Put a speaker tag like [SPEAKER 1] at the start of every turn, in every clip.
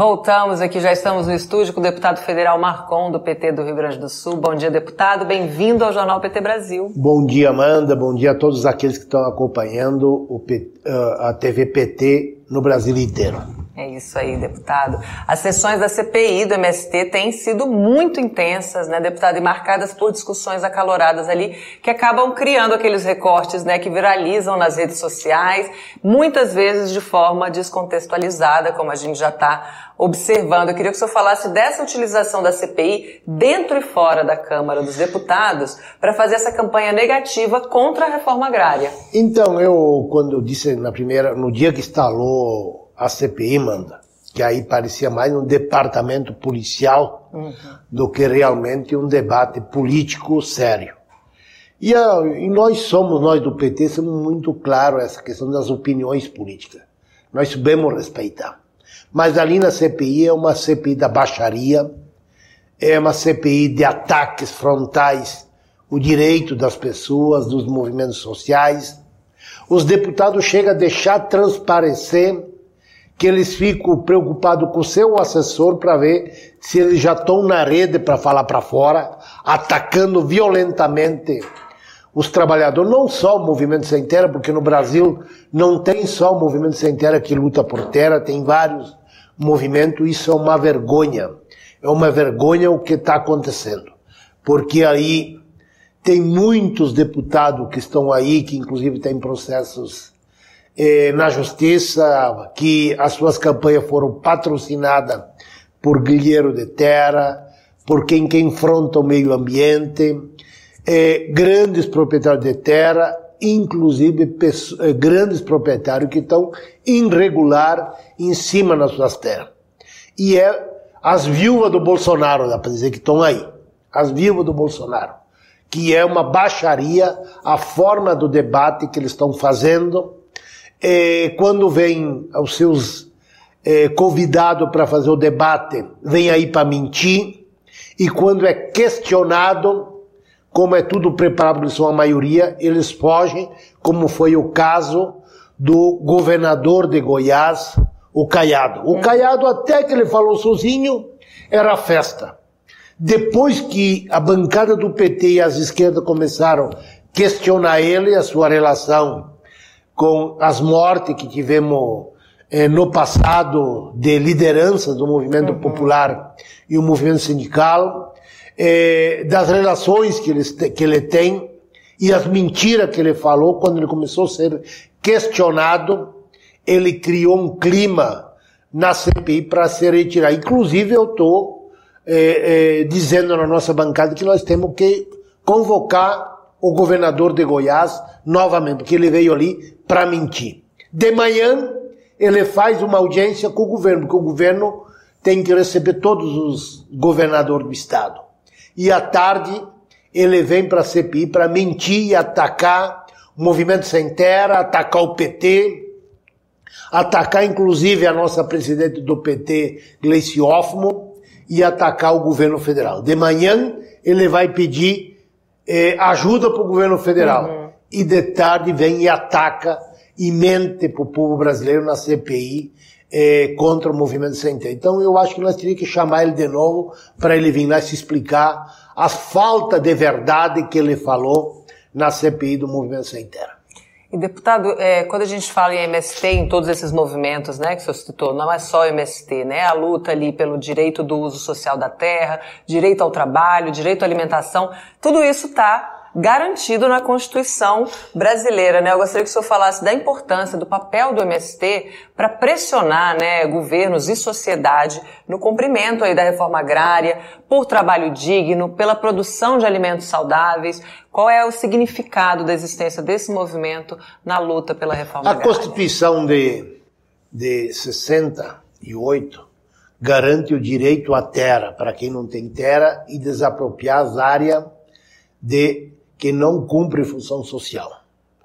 [SPEAKER 1] Voltamos aqui, já estamos no estúdio com o deputado federal Marcon, do PT do Rio Grande do Sul. Bom dia, deputado. Bem-vindo ao Jornal PT Brasil.
[SPEAKER 2] Bom dia, Amanda. Bom dia a todos aqueles que estão acompanhando a TV PT no Brasil inteiro.
[SPEAKER 1] É isso aí, deputado. As sessões da CPI do MST têm sido muito intensas, né, deputado, e marcadas por discussões acaloradas ali, que acabam criando aqueles recortes, né, que viralizam nas redes sociais, muitas vezes de forma descontextualizada, como a gente já está observando. Eu queria que o senhor falasse dessa utilização da CPI dentro e fora da Câmara dos Deputados para fazer essa campanha negativa contra a reforma agrária.
[SPEAKER 2] Então, eu, quando eu disse na primeira, no dia que instalou a CPI manda, que aí parecia mais um departamento policial uhum. do que realmente um debate político sério. E, a, e, nós somos, nós do PT, somos muito claros essa questão das opiniões políticas. Nós sabemos respeitar. Mas ali na CPI é uma CPI da baixaria, é uma CPI de ataques frontais, o direito das pessoas, dos movimentos sociais. Os deputados chegam a deixar transparecer que eles ficam preocupados com o seu assessor para ver se eles já estão na rede para falar para fora, atacando violentamente os trabalhadores, não só o movimento sem terra, porque no Brasil não tem só o movimento sem terra que luta por terra, tem vários movimentos, isso é uma vergonha. É uma vergonha o que está acontecendo. Porque aí tem muitos deputados que estão aí, que inclusive têm processos eh, na justiça que as suas campanhas foram patrocinadas por Guilherme de Terra, por quem que o meio ambiente, eh, grandes proprietários de terra, inclusive eh, grandes proprietários que estão irregular em cima das suas terras. E é as viúvas do Bolsonaro, dá para dizer que estão aí. As viúvas do Bolsonaro. Que é uma baixaria a forma do debate que eles estão fazendo é, quando vem os seus é, convidados para fazer o debate, vem aí para mentir, e quando é questionado, como é tudo preparado, eles são a maioria, eles fogem, como foi o caso do governador de Goiás, o Caiado. O Caiado, até que ele falou sozinho, era festa. Depois que a bancada do PT e as esquerdas começaram a questionar ele, a sua relação com as mortes que tivemos eh, no passado de lideranças do movimento uhum. popular e o movimento sindical, eh, das relações que ele, que ele tem e as mentiras que ele falou quando ele começou a ser questionado, ele criou um clima na CPI para ser retirado. Inclusive eu estou eh, dizendo na nossa bancada que nós temos que convocar o governador de Goiás novamente, porque ele veio ali para mentir. De manhã, ele faz uma audiência com o governo, porque o governo tem que receber todos os governadores do estado. E à tarde, ele vem para a CPI para mentir e atacar o Movimento Sem Terra, atacar o PT, atacar inclusive a nossa presidente do PT, Gleice Hoffmann, e atacar o governo federal. De manhã, ele vai pedir é, ajuda para o governo federal. Uhum. E de tarde vem e ataca e mente para o povo brasileiro na CPI é, contra o movimento sem terra. Então eu acho que nós teríamos que chamar ele de novo para ele vir lá se explicar a falta de verdade que ele falou na CPI do movimento sem terra.
[SPEAKER 1] E deputado, é, quando a gente fala em MST, em todos esses movimentos, né, que o senhor citou, não é só MST, né, a luta ali pelo direito do uso social da terra, direito ao trabalho, direito à alimentação, tudo isso está garantido na Constituição brasileira, né? Eu gostaria que o senhor falasse da importância do papel do MST para pressionar, né, governos e sociedade no cumprimento aí da reforma agrária, por trabalho digno, pela produção de alimentos saudáveis. Qual é o significado da existência desse movimento na luta pela reforma
[SPEAKER 2] A
[SPEAKER 1] agrária?
[SPEAKER 2] A Constituição de, de 68 garante o direito à terra para quem não tem terra e desapropriar as áreas de que não cumpre função social.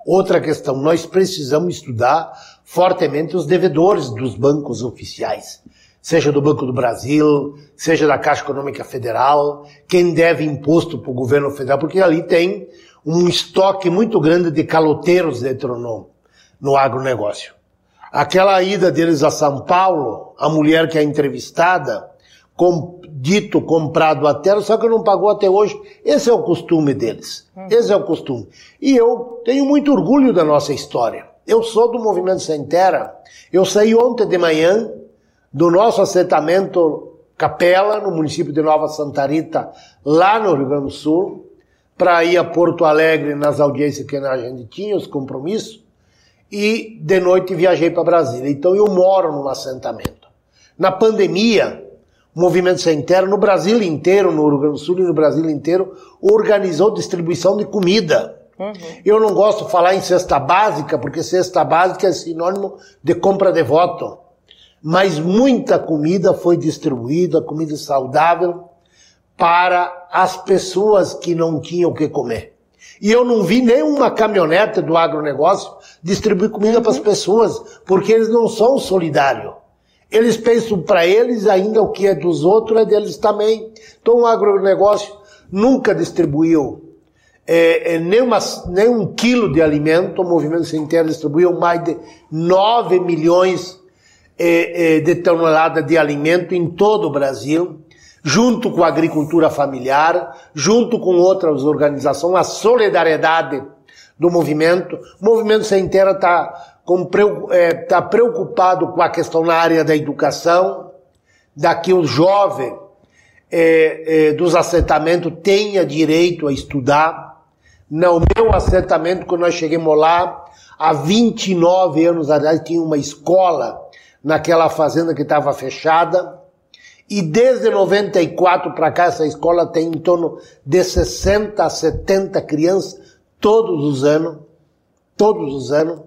[SPEAKER 2] Outra questão, nós precisamos estudar fortemente os devedores dos bancos oficiais, seja do Banco do Brasil, seja da Caixa Econômica Federal, quem deve imposto para o governo federal, porque ali tem um estoque muito grande de caloteiros dentro no, no agronegócio. Aquela ida deles a São Paulo, a mulher que é entrevistada, com, dito comprado a terra, só que não pagou até hoje. Esse é o costume deles. Esse é o costume. E eu tenho muito orgulho da nossa história. Eu sou do Movimento Sem Terra. Eu saí ontem de manhã do nosso assentamento Capela, no município de Nova Santa Rita, lá no Rio Grande do Sul, para ir a Porto Alegre nas audiências que a gente tinha, os compromissos, e de noite viajei para Brasília. Então eu moro num assentamento. Na pandemia, Movimento Sem Terra, no Brasil inteiro, no Rio Grande do Sul e no Brasil inteiro, organizou distribuição de comida. Uhum. Eu não gosto de falar em cesta básica, porque cesta básica é sinônimo de compra de voto mas muita comida foi distribuída, comida saudável, para as pessoas que não tinham o que comer. E eu não vi nenhuma caminhonete do agronegócio distribuir comida uhum. para as pessoas, porque eles não são solidários. Eles pensam para eles ainda o que é dos outros é deles também. Então o agronegócio nunca distribuiu é, é, nem, uma, nem um quilo de alimento, o Movimento Sem Terra distribuiu mais de 9 milhões é, é, de tonelada de alimento em todo o Brasil, junto com a agricultura familiar, junto com outras organizações, a solidariedade do movimento. O Movimento Sem Terra está é, tá preocupado com a questão na área da educação, daqui o jovem é, é, dos assentamentos tenha direito a estudar. No meu assentamento, quando nós chegamos lá, há 29 anos atrás, tinha uma escola naquela fazenda que estava fechada. E desde 94 para cá, essa escola tem em torno de 60 a 70 crianças todos os anos, todos os anos,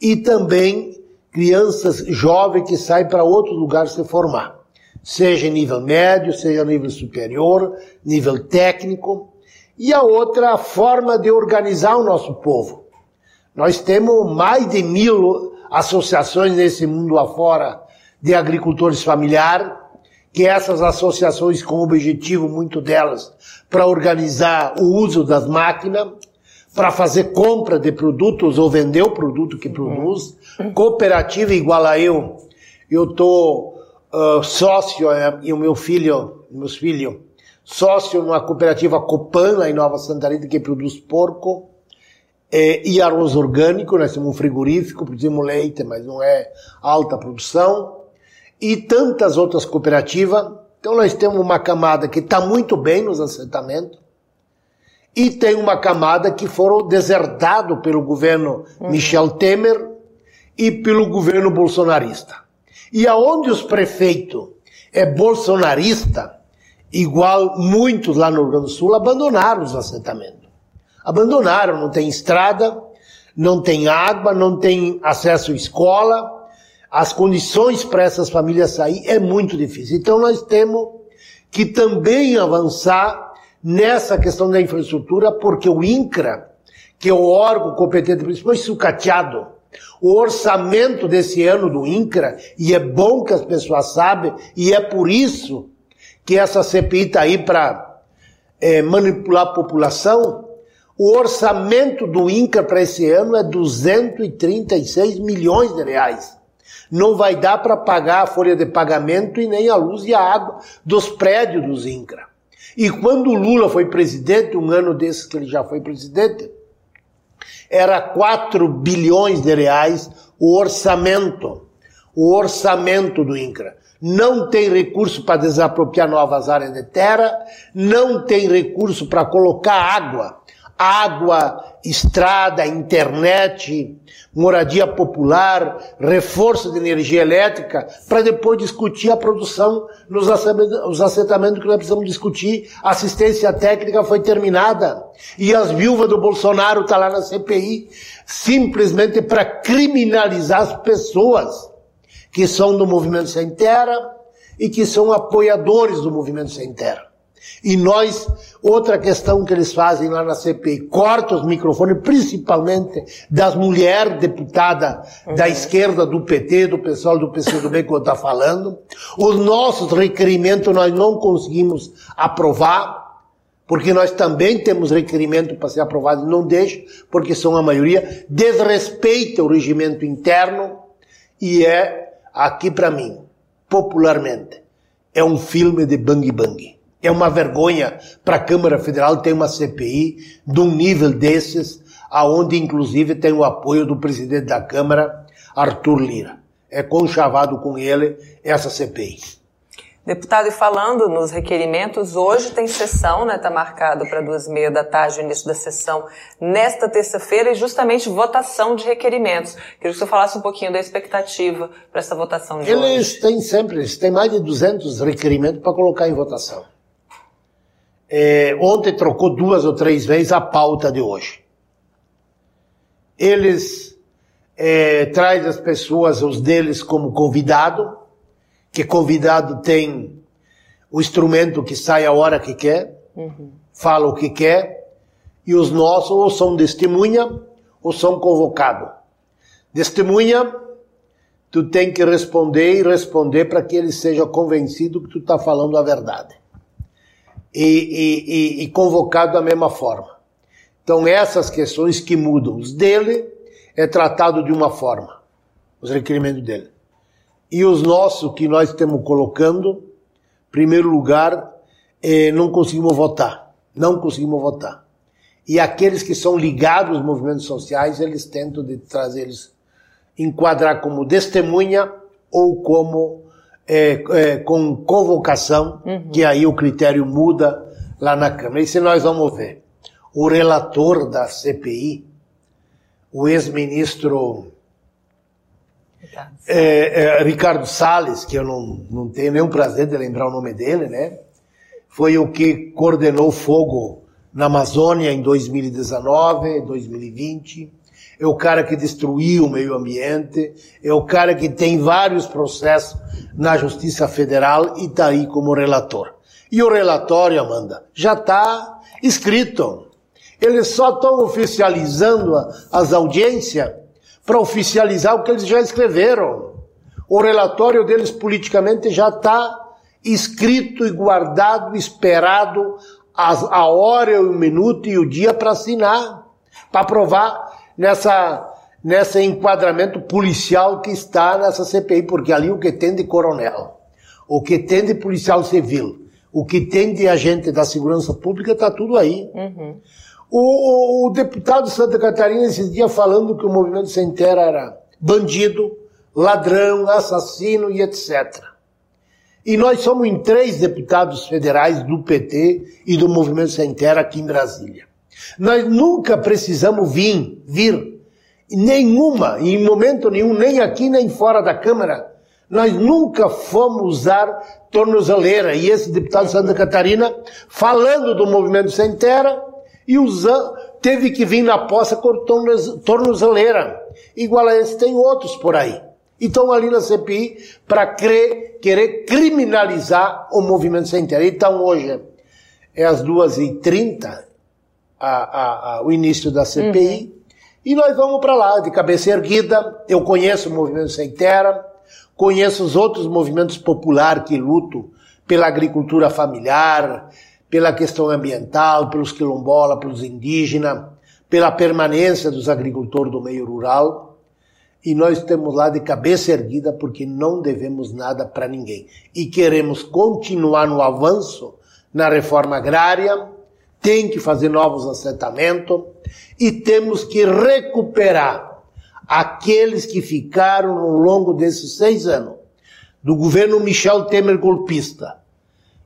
[SPEAKER 2] e também crianças jovens que saem para outro lugar se formar, seja nível médio, seja nível superior, nível técnico. E a outra forma de organizar o nosso povo. Nós temos mais de mil associações nesse mundo afora de agricultores familiares, que essas associações com o objetivo, muito delas, para organizar o uso das máquinas, para fazer compra de produtos ou vender o produto que produz, cooperativa igual a eu, eu tô uh, sócio uh, e o meu filho, meus filhos, sócio numa cooperativa Copan lá em Nova Santa Rita que produz porco, é, e arroz orgânico, nós temos um frigorífico, produzimos leite, mas não é alta produção, e tantas outras cooperativas. Então nós temos uma camada que está muito bem nos assentamentos, e tem uma camada que foram desertado pelo governo uhum. Michel Temer e pelo governo bolsonarista. E aonde os prefeitos é bolsonarista, igual muitos lá no Rio Grande do Sul, abandonaram os assentamentos abandonaram, não tem estrada, não tem água, não tem acesso à escola, as condições para essas famílias sair é muito difícil. Então nós temos que também avançar nessa questão da infraestrutura, porque o INCRA, que é o órgão competente principal, sucateado. O orçamento desse ano do INCRA, e é bom que as pessoas sabem, e é por isso que essa CPI está aí para é, manipular a população, o orçamento do INCA para esse ano é 236 milhões de reais. Não vai dar para pagar a folha de pagamento e nem a luz e a água dos prédios dos INCRA. E quando o Lula foi presidente, um ano desses que ele já foi presidente, era 4 bilhões de reais o orçamento. O orçamento do INCRA. Não tem recurso para desapropriar novas áreas de terra, não tem recurso para colocar água água, estrada, internet, moradia popular, reforço de energia elétrica, para depois discutir a produção nos assentamentos que nós precisamos discutir. A assistência técnica foi terminada. E as viúvas do Bolsonaro estão tá lá na CPI, simplesmente para criminalizar as pessoas que são do Movimento Sem Terra e que são apoiadores do Movimento Sem Terra. E nós, outra questão que eles fazem lá na CPI, corta os microfones, principalmente das mulheres deputadas uhum. da esquerda, do PT, do pessoal do PCdoB que eu estou falando. Os nossos requerimentos nós não conseguimos aprovar, porque nós também temos requerimento para ser aprovado e não deixa, porque são a maioria, desrespeita o regimento interno, E é, aqui para mim, popularmente, é um filme de bang bang. É uma vergonha para a Câmara Federal ter uma CPI de um nível desses, aonde inclusive tem o apoio do presidente da Câmara, Arthur Lira. É conchavado com ele essa CPI.
[SPEAKER 1] Deputado, e falando nos requerimentos, hoje tem sessão, né? Está marcado para duas e meia da tarde o início da sessão nesta terça-feira e justamente votação de requerimentos. Queria que o senhor falasse um pouquinho da expectativa para essa votação de
[SPEAKER 2] eles
[SPEAKER 1] hoje.
[SPEAKER 2] Eles têm sempre, eles têm mais de 200 requerimentos para colocar em votação. É, ontem trocou duas ou três vezes a pauta de hoje. Eles é, trazem as pessoas, os deles, como convidado que convidado tem o instrumento que sai a hora que quer, uhum. fala o que quer, e os nossos ou são testemunha ou são convocados. Testemunha, tu tem que responder e responder para que ele seja convencido que tu está falando a verdade. E, e, e, convocado da mesma forma. Então, essas questões que mudam. Os dele é tratado de uma forma, os requerimentos dele. E os nossos que nós estamos colocando, em primeiro lugar, eh, não conseguimos votar. Não conseguimos votar. E aqueles que são ligados aos movimentos sociais, eles tentam de trazer eles, enquadrar como testemunha ou como eh, eh, com convocação, uhum. que aí o critério muda lá na Câmara. E se nós vamos ver, o relator da CPI, o ex-ministro é, é, Ricardo Salles, que eu não, não tenho nenhum prazer de lembrar o nome dele, né? Foi o que coordenou fogo na Amazônia em 2019, 2020. É o cara que destruiu o meio ambiente. É o cara que tem vários processos na Justiça Federal e está aí como relator. E o relatório, Amanda, já está escrito. Eles só estão oficializando as audiências para oficializar o que eles já escreveram. O relatório deles politicamente já está escrito e guardado, esperado a hora, o minuto e o dia para assinar, para aprovar nessa nesse enquadramento policial que está nessa CPI, porque ali o que tem de coronel, o que tem de policial civil, o que tem de agente da segurança pública está tudo aí. Uhum. O, o, deputado de Santa Catarina esse dia falando que o movimento sem terra era bandido, ladrão, assassino e etc. E nós somos em três deputados federais do PT e do Movimento Sem Terra aqui em Brasília. Nós nunca precisamos vir, vir, nenhuma, em momento nenhum, nem aqui nem fora da Câmara, nós nunca fomos usar tornozeleira. E esse deputado de Santa Catarina, falando do Movimento Sem Terra, e usa, teve que vir na poça com tornozeleira. Igual a esse, tem outros por aí. E estão ali na CPI para querer criminalizar o movimento sem terra. Então hoje é às 2h30 a, a, o início da CPI. Uhum. E nós vamos para lá, de cabeça erguida. Eu conheço o movimento sem terra, conheço os outros movimentos populares que lutam pela agricultura familiar, pela questão ambiental, pelos quilombolas, pelos indígenas, pela permanência dos agricultores do meio rural. E nós estamos lá de cabeça erguida porque não devemos nada para ninguém. E queremos continuar no avanço na reforma agrária, tem que fazer novos assentamentos e temos que recuperar aqueles que ficaram ao longo desses seis anos do governo Michel Temer golpista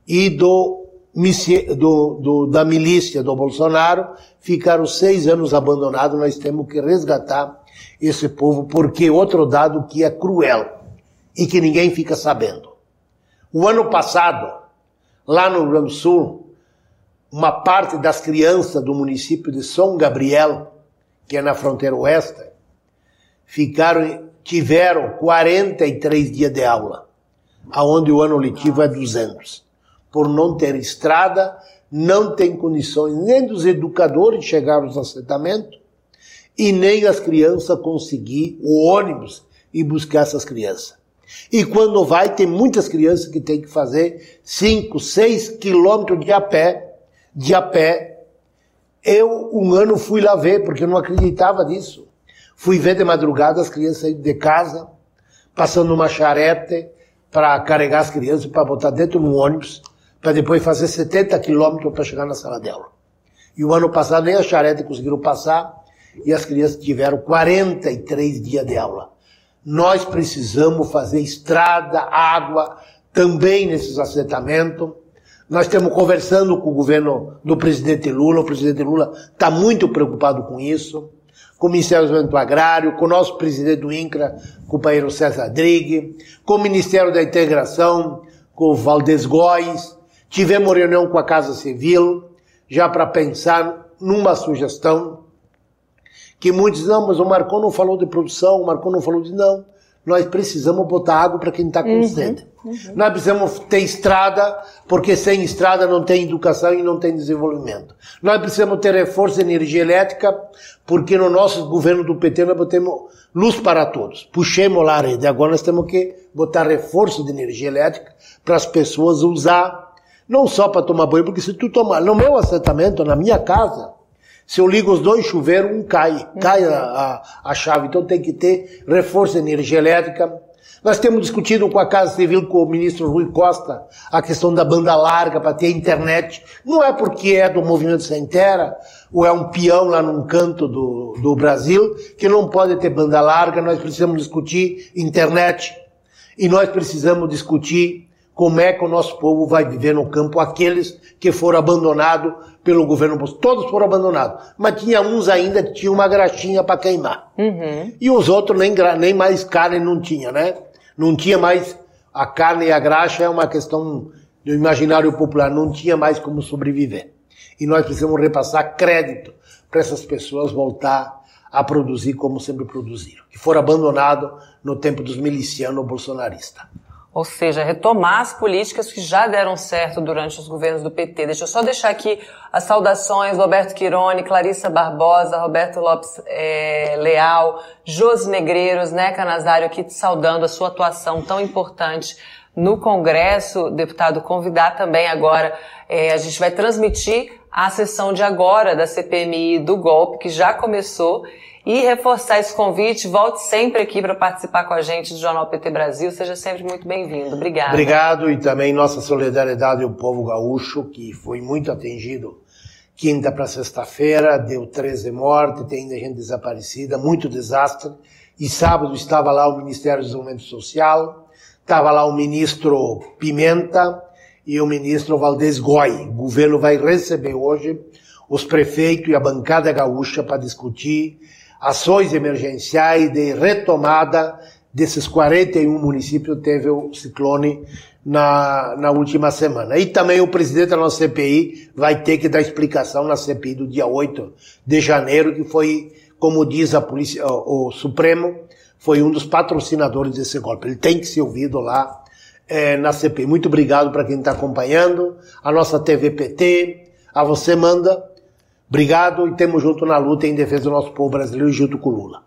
[SPEAKER 2] e do do, do, da milícia do Bolsonaro ficaram seis anos abandonados. Nós temos que resgatar esse povo, porque outro dado que é cruel e que ninguém fica sabendo. O ano passado, lá no Rio Grande do Sul, uma parte das crianças do município de São Gabriel, que é na fronteira oeste, ficaram, tiveram 43 dias de aula, aonde o ano letivo é 200 por não ter estrada, não tem condições nem dos educadores chegar aos assentamentos e nem as crianças conseguir o ônibus e buscar essas crianças. E quando vai, tem muitas crianças que têm que fazer 5, 6 quilômetros de a pé, de a pé. Eu, um ano, fui lá ver, porque eu não acreditava nisso. Fui ver de madrugada as crianças saindo de casa passando uma charrete para carregar as crianças, para botar dentro de um ônibus, para depois fazer 70 quilômetros para chegar na sala de aula. E o ano passado nem a charrete conseguiram passar e as crianças tiveram 43 dias de aula. Nós precisamos fazer estrada, água, também nesses assentamentos. Nós estamos conversando com o governo do presidente Lula, o presidente Lula está muito preocupado com isso, com o Ministério do Desenvolvimento Agrário, com o nosso presidente do INCRA, companheiro César Drigue, com o Ministério da Integração, com o Valdez Góes. Tivemos reunião com a Casa Civil, já para pensar numa sugestão que muitos, não, mas o Marcon não falou de produção, o Marcon não falou de não. Nós precisamos botar água para quem está com uhum, sede. Uhum. Nós precisamos ter estrada, porque sem estrada não tem educação e não tem desenvolvimento. Nós precisamos ter reforço de energia elétrica, porque no nosso governo do PT nós botamos luz para todos. Puxemos lá a rede. Agora nós temos que botar reforço de energia elétrica para as pessoas usar, não só para tomar banho, porque se tu tomar, no meu assentamento, na minha casa, se eu ligo os dois chuveiros, um cai, cai a, a, a chave. Então tem que ter reforço de energia elétrica. Nós temos discutido com a Casa Civil, com o ministro Rui Costa, a questão da banda larga para ter internet. Não é porque é do movimento sem terra, ou é um peão lá num canto do, do Brasil, que não pode ter banda larga. Nós precisamos discutir internet. E nós precisamos discutir como é que o nosso povo vai viver no campo, aqueles que foram abandonados pelo governo Todos foram abandonados. Mas tinha uns ainda que tinham uma graxinha para queimar. Uhum. E os outros nem, nem mais carne não tinha, né? Não tinha mais. A carne e a graxa é uma questão do imaginário popular, não tinha mais como sobreviver. E nós precisamos repassar crédito para essas pessoas voltar a produzir como sempre produziram, que foram abandonados no tempo dos milicianos bolsonaristas.
[SPEAKER 1] Ou seja, retomar as políticas que já deram certo durante os governos do PT. Deixa eu só deixar aqui as saudações Roberto Quirone, Clarissa Barbosa, Roberto Lopes é, Leal, Josi Negreiros, né, Canazário, aqui te saudando a sua atuação tão importante no Congresso. Deputado, convidar também agora, é, a gente vai transmitir a sessão de agora da CPMI do golpe, que já começou, e reforçar esse convite. Volte sempre aqui para participar com a gente do Jornal PT Brasil. Seja sempre muito bem-vindo. Obrigado.
[SPEAKER 2] Obrigado e também nossa solidariedade ao povo gaúcho, que foi muito atingido quinta para sexta-feira, deu 13 mortes, tem ainda gente desaparecida, muito desastre. E sábado estava lá o Ministério do Desenvolvimento Social, estava lá o ministro Pimenta e o ministro Valdez Goi. O governo vai receber hoje os prefeitos e a bancada gaúcha para discutir ações emergenciais de retomada desses 41 municípios teve o ciclone na, na última semana. E também o presidente da nossa CPI vai ter que dar explicação na CPI do dia 8 de janeiro, que foi, como diz a polícia, o, o Supremo, foi um dos patrocinadores desse golpe. Ele tem que ser ouvido lá é, na CPI. Muito obrigado para quem está acompanhando, a nossa TV PT, a você manda, Obrigado e temos junto na luta em defesa do nosso povo brasileiro junto com Lula.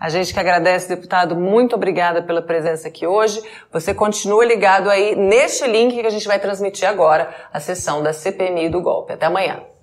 [SPEAKER 1] A gente que agradece, deputado, muito obrigada pela presença aqui hoje. Você continua ligado aí neste link que a gente vai transmitir agora, a sessão da CPMI do golpe. Até amanhã.